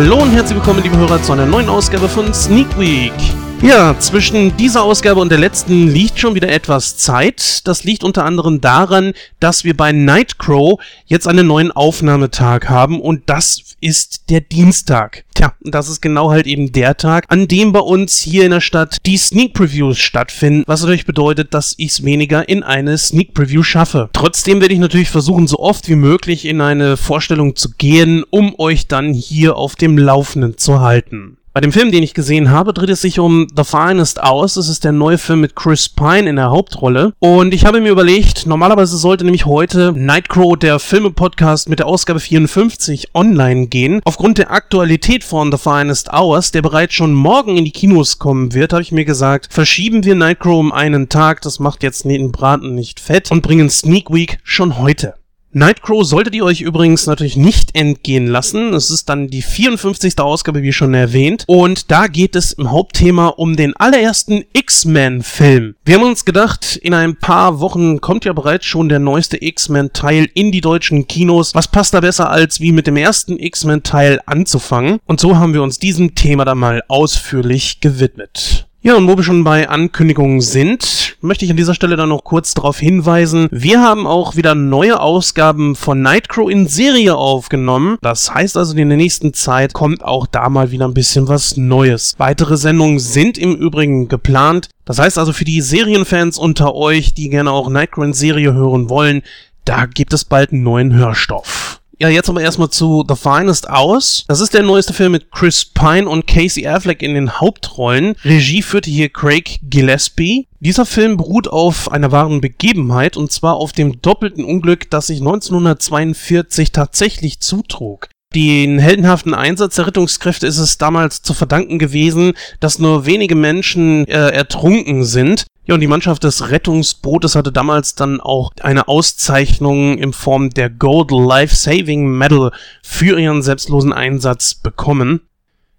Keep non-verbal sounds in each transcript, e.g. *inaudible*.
Hallo und herzlich willkommen, liebe Hörer, zu einer neuen Ausgabe von Sneak Week. Ja, zwischen dieser Ausgabe und der letzten liegt schon wieder etwas Zeit. Das liegt unter anderem daran, dass wir bei Nightcrow jetzt einen neuen Aufnahmetag haben und das ist der Dienstag. Tja, das ist genau halt eben der Tag, an dem bei uns hier in der Stadt die Sneak Previews stattfinden, was natürlich bedeutet, dass ich es weniger in eine Sneak Preview schaffe. Trotzdem werde ich natürlich versuchen, so oft wie möglich in eine Vorstellung zu gehen, um euch dann hier auf dem Laufenden zu halten. Bei dem Film, den ich gesehen habe, dreht es sich um The Finest Hours. Das ist der neue Film mit Chris Pine in der Hauptrolle. Und ich habe mir überlegt, normalerweise sollte nämlich heute Nightcrow, der Filme-Podcast mit der Ausgabe 54, online gehen. Aufgrund der Aktualität von The Finest Hours, der bereits schon morgen in die Kinos kommen wird, habe ich mir gesagt, verschieben wir Nightcrow um einen Tag. Das macht jetzt den Braten nicht fett und bringen Sneak Week schon heute. Nightcrow solltet ihr euch übrigens natürlich nicht entgehen lassen. Es ist dann die 54. Ausgabe, wie schon erwähnt. Und da geht es im Hauptthema um den allerersten X-Men-Film. Wir haben uns gedacht, in ein paar Wochen kommt ja bereits schon der neueste X-Men-Teil in die deutschen Kinos. Was passt da besser, als wie mit dem ersten X-Men-Teil anzufangen? Und so haben wir uns diesem Thema dann mal ausführlich gewidmet. Ja, und wo wir schon bei Ankündigungen sind, möchte ich an dieser Stelle dann noch kurz darauf hinweisen, wir haben auch wieder neue Ausgaben von Nightcrow in Serie aufgenommen. Das heißt also, in der nächsten Zeit kommt auch da mal wieder ein bisschen was Neues. Weitere Sendungen sind im Übrigen geplant. Das heißt also, für die Serienfans unter euch, die gerne auch Nightcrow in Serie hören wollen, da gibt es bald einen neuen Hörstoff. Ja, jetzt aber erstmal zu The Finest Hours. Das ist der neueste Film mit Chris Pine und Casey Affleck in den Hauptrollen. Regie führte hier Craig Gillespie. Dieser Film beruht auf einer wahren Begebenheit und zwar auf dem doppelten Unglück, das sich 1942 tatsächlich zutrug. Den heldenhaften Einsatz der Rettungskräfte ist es damals zu verdanken gewesen, dass nur wenige Menschen äh, ertrunken sind. Ja, und die Mannschaft des Rettungsbootes hatte damals dann auch eine Auszeichnung in Form der Gold Life Saving Medal für ihren selbstlosen Einsatz bekommen.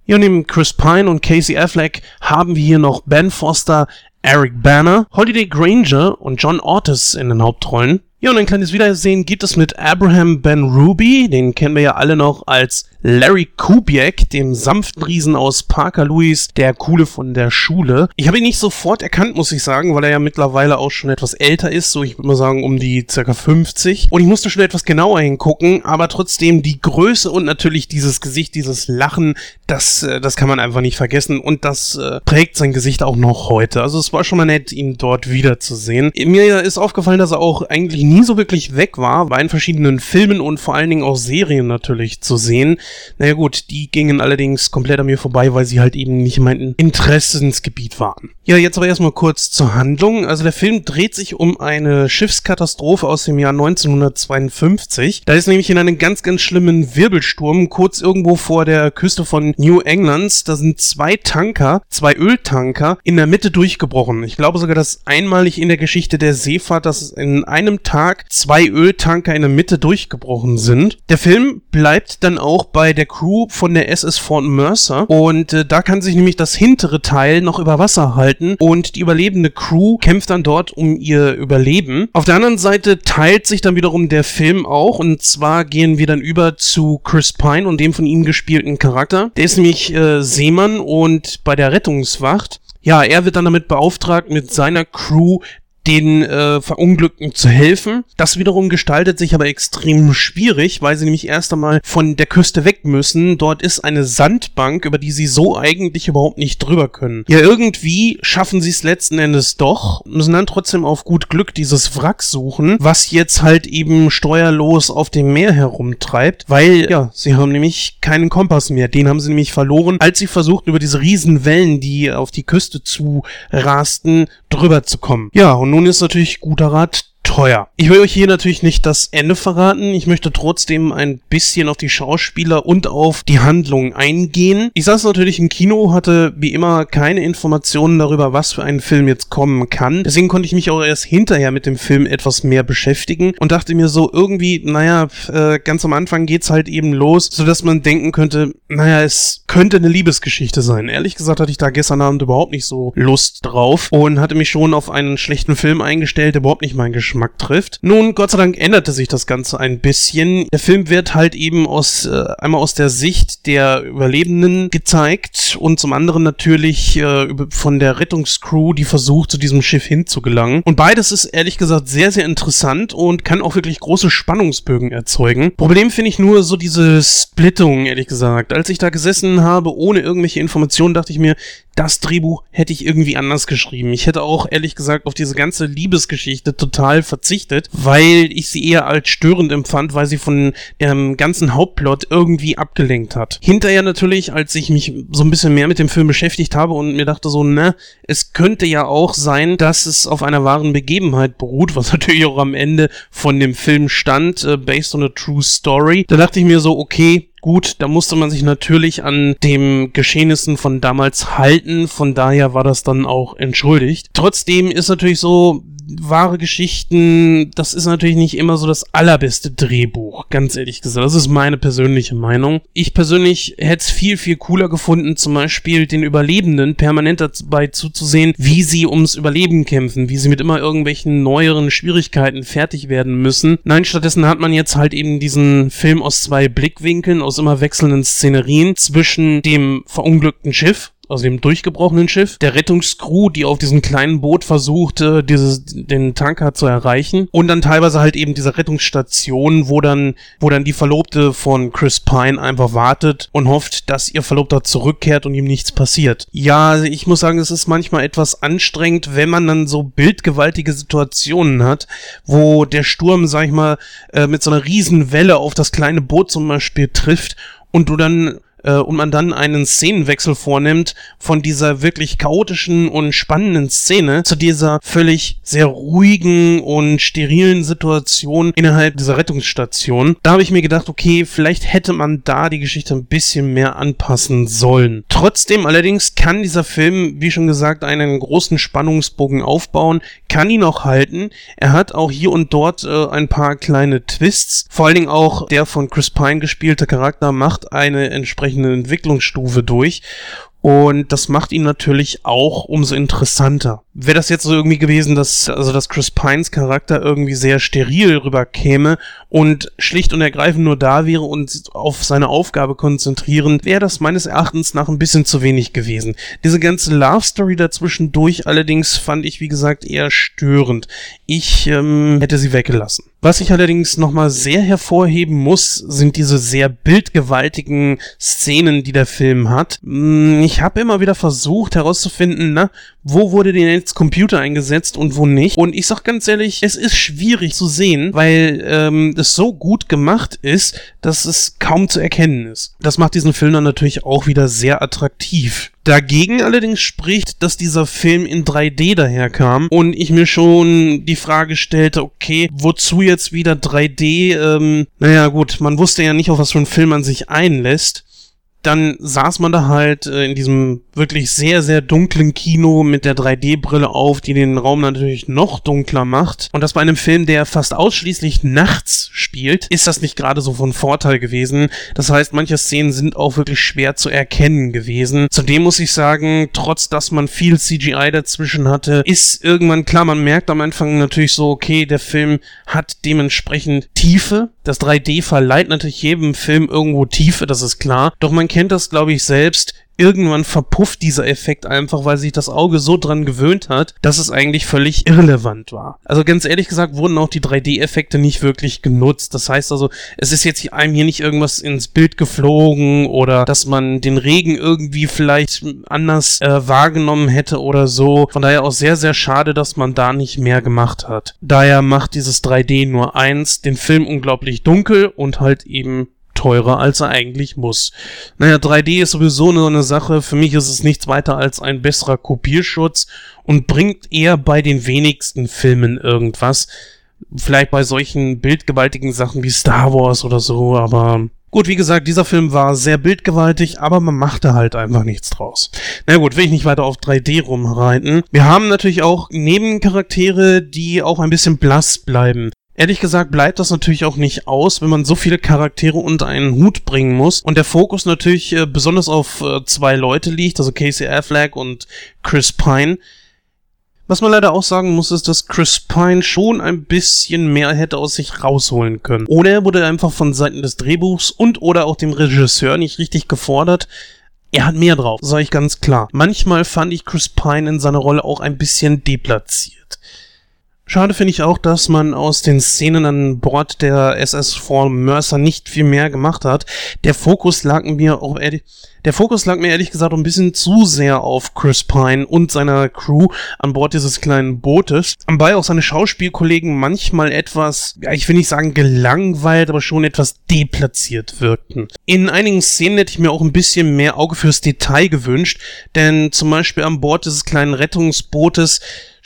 Ja, neben Chris Pine und Casey Affleck haben wir hier noch Ben Foster, Eric Banner, Holiday Granger und John Ortiz in den Hauptrollen. Ja, und ein kleines Wiedersehen gibt es mit Abraham Ben Ruby, den kennen wir ja alle noch als Larry Kubiak, dem sanften Riesen aus Parker Lewis, der Coole von der Schule. Ich habe ihn nicht sofort erkannt, muss ich sagen, weil er ja mittlerweile auch schon etwas älter ist, so ich würde mal sagen um die circa 50. Und ich musste schon etwas genauer hingucken, aber trotzdem die Größe und natürlich dieses Gesicht, dieses Lachen, das, äh, das kann man einfach nicht vergessen und das äh, prägt sein Gesicht auch noch heute. Also es war schon mal nett, ihn dort wiederzusehen. Mir ist aufgefallen, dass er auch eigentlich nie so wirklich weg war, war in verschiedenen Filmen und vor allen Dingen auch Serien natürlich zu sehen. Naja gut, die gingen allerdings komplett an mir vorbei, weil sie halt eben nicht mein Interessensgebiet waren. Ja, jetzt aber erstmal kurz zur Handlung. Also der Film dreht sich um eine Schiffskatastrophe aus dem Jahr 1952. Da ist nämlich in einem ganz, ganz schlimmen Wirbelsturm kurz irgendwo vor der Küste von New Englands, da sind zwei Tanker, zwei Öltanker in der Mitte durchgebrochen. Ich glaube sogar, dass einmalig in der Geschichte der Seefahrt, dass in einem Tag zwei Öltanker in der Mitte durchgebrochen sind. Der Film bleibt dann auch bei der Crew von der SS Fort Mercer und äh, da kann sich nämlich das hintere Teil noch über Wasser halten und die überlebende Crew kämpft dann dort um ihr Überleben. Auf der anderen Seite teilt sich dann wiederum der Film auch und zwar gehen wir dann über zu Chris Pine und dem von ihm gespielten Charakter. Der ist nämlich äh, Seemann und bei der Rettungswacht ja, er wird dann damit beauftragt, mit seiner Crew den äh, Verunglückten zu helfen. Das wiederum gestaltet sich aber extrem schwierig, weil sie nämlich erst einmal von der Küste weg müssen. Dort ist eine Sandbank, über die sie so eigentlich überhaupt nicht drüber können. Ja, irgendwie schaffen sie es letzten Endes doch, müssen dann trotzdem auf gut Glück dieses Wrack suchen, was jetzt halt eben steuerlos auf dem Meer herumtreibt, weil, ja, sie haben nämlich keinen Kompass mehr. Den haben sie nämlich verloren, als sie versuchten, über diese riesen Wellen, die auf die Küste zu rasten, drüber zu kommen. Ja, und nun ist natürlich guter Rat teuer. Ich will euch hier natürlich nicht das Ende verraten. Ich möchte trotzdem ein bisschen auf die Schauspieler und auf die Handlung eingehen. Ich saß natürlich im Kino, hatte wie immer keine Informationen darüber, was für ein Film jetzt kommen kann. Deswegen konnte ich mich auch erst hinterher mit dem Film etwas mehr beschäftigen und dachte mir so irgendwie, naja, äh, ganz am Anfang geht's halt eben los, sodass man denken könnte, naja, es könnte eine Liebesgeschichte sein. Ehrlich gesagt hatte ich da gestern Abend überhaupt nicht so Lust drauf und hatte mich schon auf einen schlechten Film eingestellt, überhaupt nicht mein Geschmack Markt trifft. Nun, Gott sei Dank änderte sich das Ganze ein bisschen. Der Film wird halt eben aus, äh, einmal aus der Sicht der Überlebenden gezeigt und zum anderen natürlich äh, von der Rettungscrew, die versucht, zu diesem Schiff hinzugelangen. Und beides ist ehrlich gesagt sehr, sehr interessant und kann auch wirklich große Spannungsbögen erzeugen. Problem finde ich nur so diese Splittung, ehrlich gesagt. Als ich da gesessen habe, ohne irgendwelche Informationen, dachte ich mir, das Drehbuch hätte ich irgendwie anders geschrieben. Ich hätte auch ehrlich gesagt auf diese ganze Liebesgeschichte total verzichtet, weil ich sie eher als störend empfand, weil sie von dem ganzen Hauptplot irgendwie abgelenkt hat. Hinterher natürlich, als ich mich so ein bisschen mehr mit dem Film beschäftigt habe und mir dachte so, ne, es könnte ja auch sein, dass es auf einer wahren Begebenheit beruht, was *laughs* natürlich auch am Ende von dem Film stand, äh, based on a true story. Da dachte ich mir so, okay, Gut, da musste man sich natürlich an dem Geschehnissen von damals halten, von daher war das dann auch entschuldigt. Trotzdem ist natürlich so, wahre Geschichten, das ist natürlich nicht immer so das allerbeste Drehbuch, ganz ehrlich gesagt. Das ist meine persönliche Meinung. Ich persönlich hätte es viel, viel cooler gefunden, zum Beispiel den Überlebenden permanent dabei zuzusehen, wie sie ums Überleben kämpfen, wie sie mit immer irgendwelchen neueren Schwierigkeiten fertig werden müssen. Nein, stattdessen hat man jetzt halt eben diesen Film aus zwei Blickwinkeln, aus immer wechselnden Szenerien zwischen dem verunglückten Schiff, also dem durchgebrochenen Schiff, der Rettungscrew, die auf diesem kleinen Boot versuchte, dieses, den Tanker zu erreichen und dann teilweise halt eben diese Rettungsstation, wo dann, wo dann die Verlobte von Chris Pine einfach wartet und hofft, dass ihr Verlobter zurückkehrt und ihm nichts passiert. Ja, ich muss sagen, es ist manchmal etwas anstrengend, wenn man dann so bildgewaltige Situationen hat, wo der Sturm, sag ich mal, äh, mit so einer riesen Welle auf das kleine Boot zum Beispiel trifft und du dann äh, und man dann einen Szenenwechsel vornimmt von dieser wirklich chaotischen und spannenden Szene zu dieser völlig sehr ruhigen und sterilen Situation innerhalb dieser Rettungsstation. Da habe ich mir gedacht, okay, vielleicht hätte man da die Geschichte ein bisschen mehr anpassen sollen. Trotzdem allerdings kann dieser Film, wie schon gesagt, einen großen Spannungsbogen aufbauen, kann ihn auch halten. Er hat auch hier und dort äh, ein paar kleine Twists. Vor allen Dingen auch der von Chris Pine gespielte Charakter macht eine entsprechende Entwicklungsstufe durch. Und das macht ihn natürlich auch umso interessanter wäre das jetzt so irgendwie gewesen, dass, also, dass Chris Pines Charakter irgendwie sehr steril rüberkäme und schlicht und ergreifend nur da wäre und auf seine Aufgabe konzentrieren, wäre das meines Erachtens nach ein bisschen zu wenig gewesen. Diese ganze Love Story dazwischendurch allerdings fand ich, wie gesagt, eher störend. Ich ähm, hätte sie weggelassen. Was ich allerdings nochmal sehr hervorheben muss, sind diese sehr bildgewaltigen Szenen, die der Film hat. Hm, ich habe immer wieder versucht herauszufinden, na, wo wurde denn jetzt Computer eingesetzt und wo nicht. Und ich sag ganz ehrlich, es ist schwierig zu sehen, weil ähm, es so gut gemacht ist, dass es kaum zu erkennen ist. Das macht diesen Film dann natürlich auch wieder sehr attraktiv. Dagegen allerdings spricht, dass dieser Film in 3D daherkam und ich mir schon die Frage stellte, okay, wozu jetzt wieder 3D? Ähm, naja gut, man wusste ja nicht, auf was für einen Film man sich einlässt dann saß man da halt äh, in diesem wirklich sehr, sehr dunklen Kino mit der 3D-Brille auf, die den Raum natürlich noch dunkler macht. Und das bei einem Film, der fast ausschließlich nachts spielt, ist das nicht gerade so von Vorteil gewesen. Das heißt, manche Szenen sind auch wirklich schwer zu erkennen gewesen. Zudem muss ich sagen, trotz dass man viel CGI dazwischen hatte, ist irgendwann klar, man merkt am Anfang natürlich so, okay, der Film hat dementsprechend Tiefe. Das 3D verleiht natürlich jedem Film irgendwo Tiefe, das ist klar. Doch man kennt das, glaube ich, selbst irgendwann verpufft dieser Effekt einfach, weil sich das Auge so dran gewöhnt hat, dass es eigentlich völlig irrelevant war. Also ganz ehrlich gesagt wurden auch die 3D-Effekte nicht wirklich genutzt. Das heißt also, es ist jetzt einem hier nicht irgendwas ins Bild geflogen oder dass man den Regen irgendwie vielleicht anders äh, wahrgenommen hätte oder so. Von daher auch sehr, sehr schade, dass man da nicht mehr gemacht hat. Daher macht dieses 3D nur eins, den Film unglaublich dunkel und halt eben teurer, als er eigentlich muss. Naja, 3D ist sowieso nur eine Sache. Für mich ist es nichts weiter als ein besserer Kopierschutz und bringt eher bei den wenigsten Filmen irgendwas. Vielleicht bei solchen bildgewaltigen Sachen wie Star Wars oder so, aber Gut, wie gesagt, dieser Film war sehr bildgewaltig, aber man machte halt einfach nichts draus. Na gut, will ich nicht weiter auf 3D rumreiten. Wir haben natürlich auch Nebencharaktere, die auch ein bisschen blass bleiben. Ehrlich gesagt bleibt das natürlich auch nicht aus, wenn man so viele Charaktere unter einen Hut bringen muss und der Fokus natürlich äh, besonders auf äh, zwei Leute liegt, also Casey Affleck und Chris Pine. Was man leider auch sagen muss, ist, dass Chris Pine schon ein bisschen mehr hätte aus sich rausholen können. Oder er wurde einfach von Seiten des Drehbuchs und oder auch dem Regisseur nicht richtig gefordert. Er hat mehr drauf, sage ich ganz klar. Manchmal fand ich Chris Pine in seiner Rolle auch ein bisschen deplatziert. Schade finde ich auch, dass man aus den Szenen an Bord der SS Fall Mercer nicht viel mehr gemacht hat. Der Fokus lag mir auch ehrlich, der Fokus lag mir ehrlich gesagt ein bisschen zu sehr auf Chris Pine und seiner Crew an Bord dieses kleinen Bootes. Anbei auch seine Schauspielkollegen manchmal etwas, ja, ich will nicht sagen gelangweilt, aber schon etwas deplatziert wirkten. In einigen Szenen hätte ich mir auch ein bisschen mehr Auge fürs Detail gewünscht, denn zum Beispiel an Bord dieses kleinen Rettungsbootes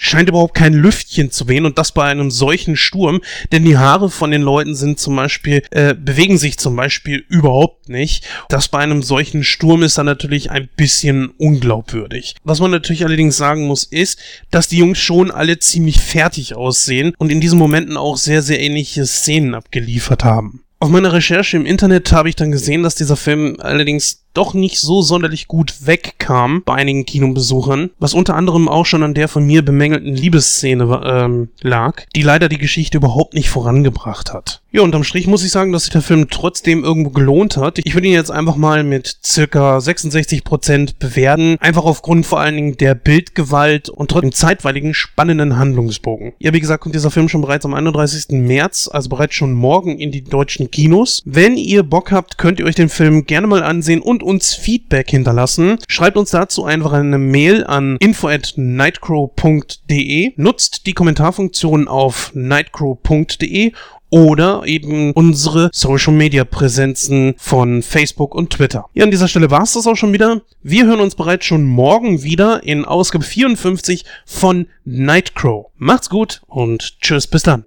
scheint überhaupt kein Lüftchen zu wehen und das bei einem solchen Sturm, denn die Haare von den Leuten sind zum Beispiel, äh, bewegen sich zum Beispiel überhaupt nicht. Das bei einem solchen Sturm ist dann natürlich ein bisschen unglaubwürdig. Was man natürlich allerdings sagen muss, ist, dass die Jungs schon alle ziemlich fertig aussehen und in diesen Momenten auch sehr, sehr ähnliche Szenen abgeliefert haben. Auf meiner Recherche im Internet habe ich dann gesehen, dass dieser Film allerdings doch nicht so sonderlich gut wegkam bei einigen Kinobesuchern, was unter anderem auch schon an der von mir bemängelten Liebesszene ähm, lag, die leider die Geschichte überhaupt nicht vorangebracht hat. Ja, unterm Strich muss ich sagen, dass sich der Film trotzdem irgendwo gelohnt hat. Ich würde ihn jetzt einfach mal mit circa 66% bewerten, einfach aufgrund vor allen Dingen der Bildgewalt und trotzdem zeitweiligen spannenden Handlungsbogen. Ja, wie gesagt, kommt dieser Film schon bereits am 31. März, also bereits schon morgen in die deutschen Kinos. Wenn ihr Bock habt, könnt ihr euch den Film gerne mal ansehen und uns Feedback hinterlassen. Schreibt uns dazu einfach eine Mail an info at nightcrow.de. Nutzt die Kommentarfunktion auf nightcrow.de oder eben unsere Social Media Präsenzen von Facebook und Twitter. Ja, an dieser Stelle war es das auch schon wieder. Wir hören uns bereits schon morgen wieder in Ausgabe 54 von Nightcrow. Macht's gut und tschüss, bis dann.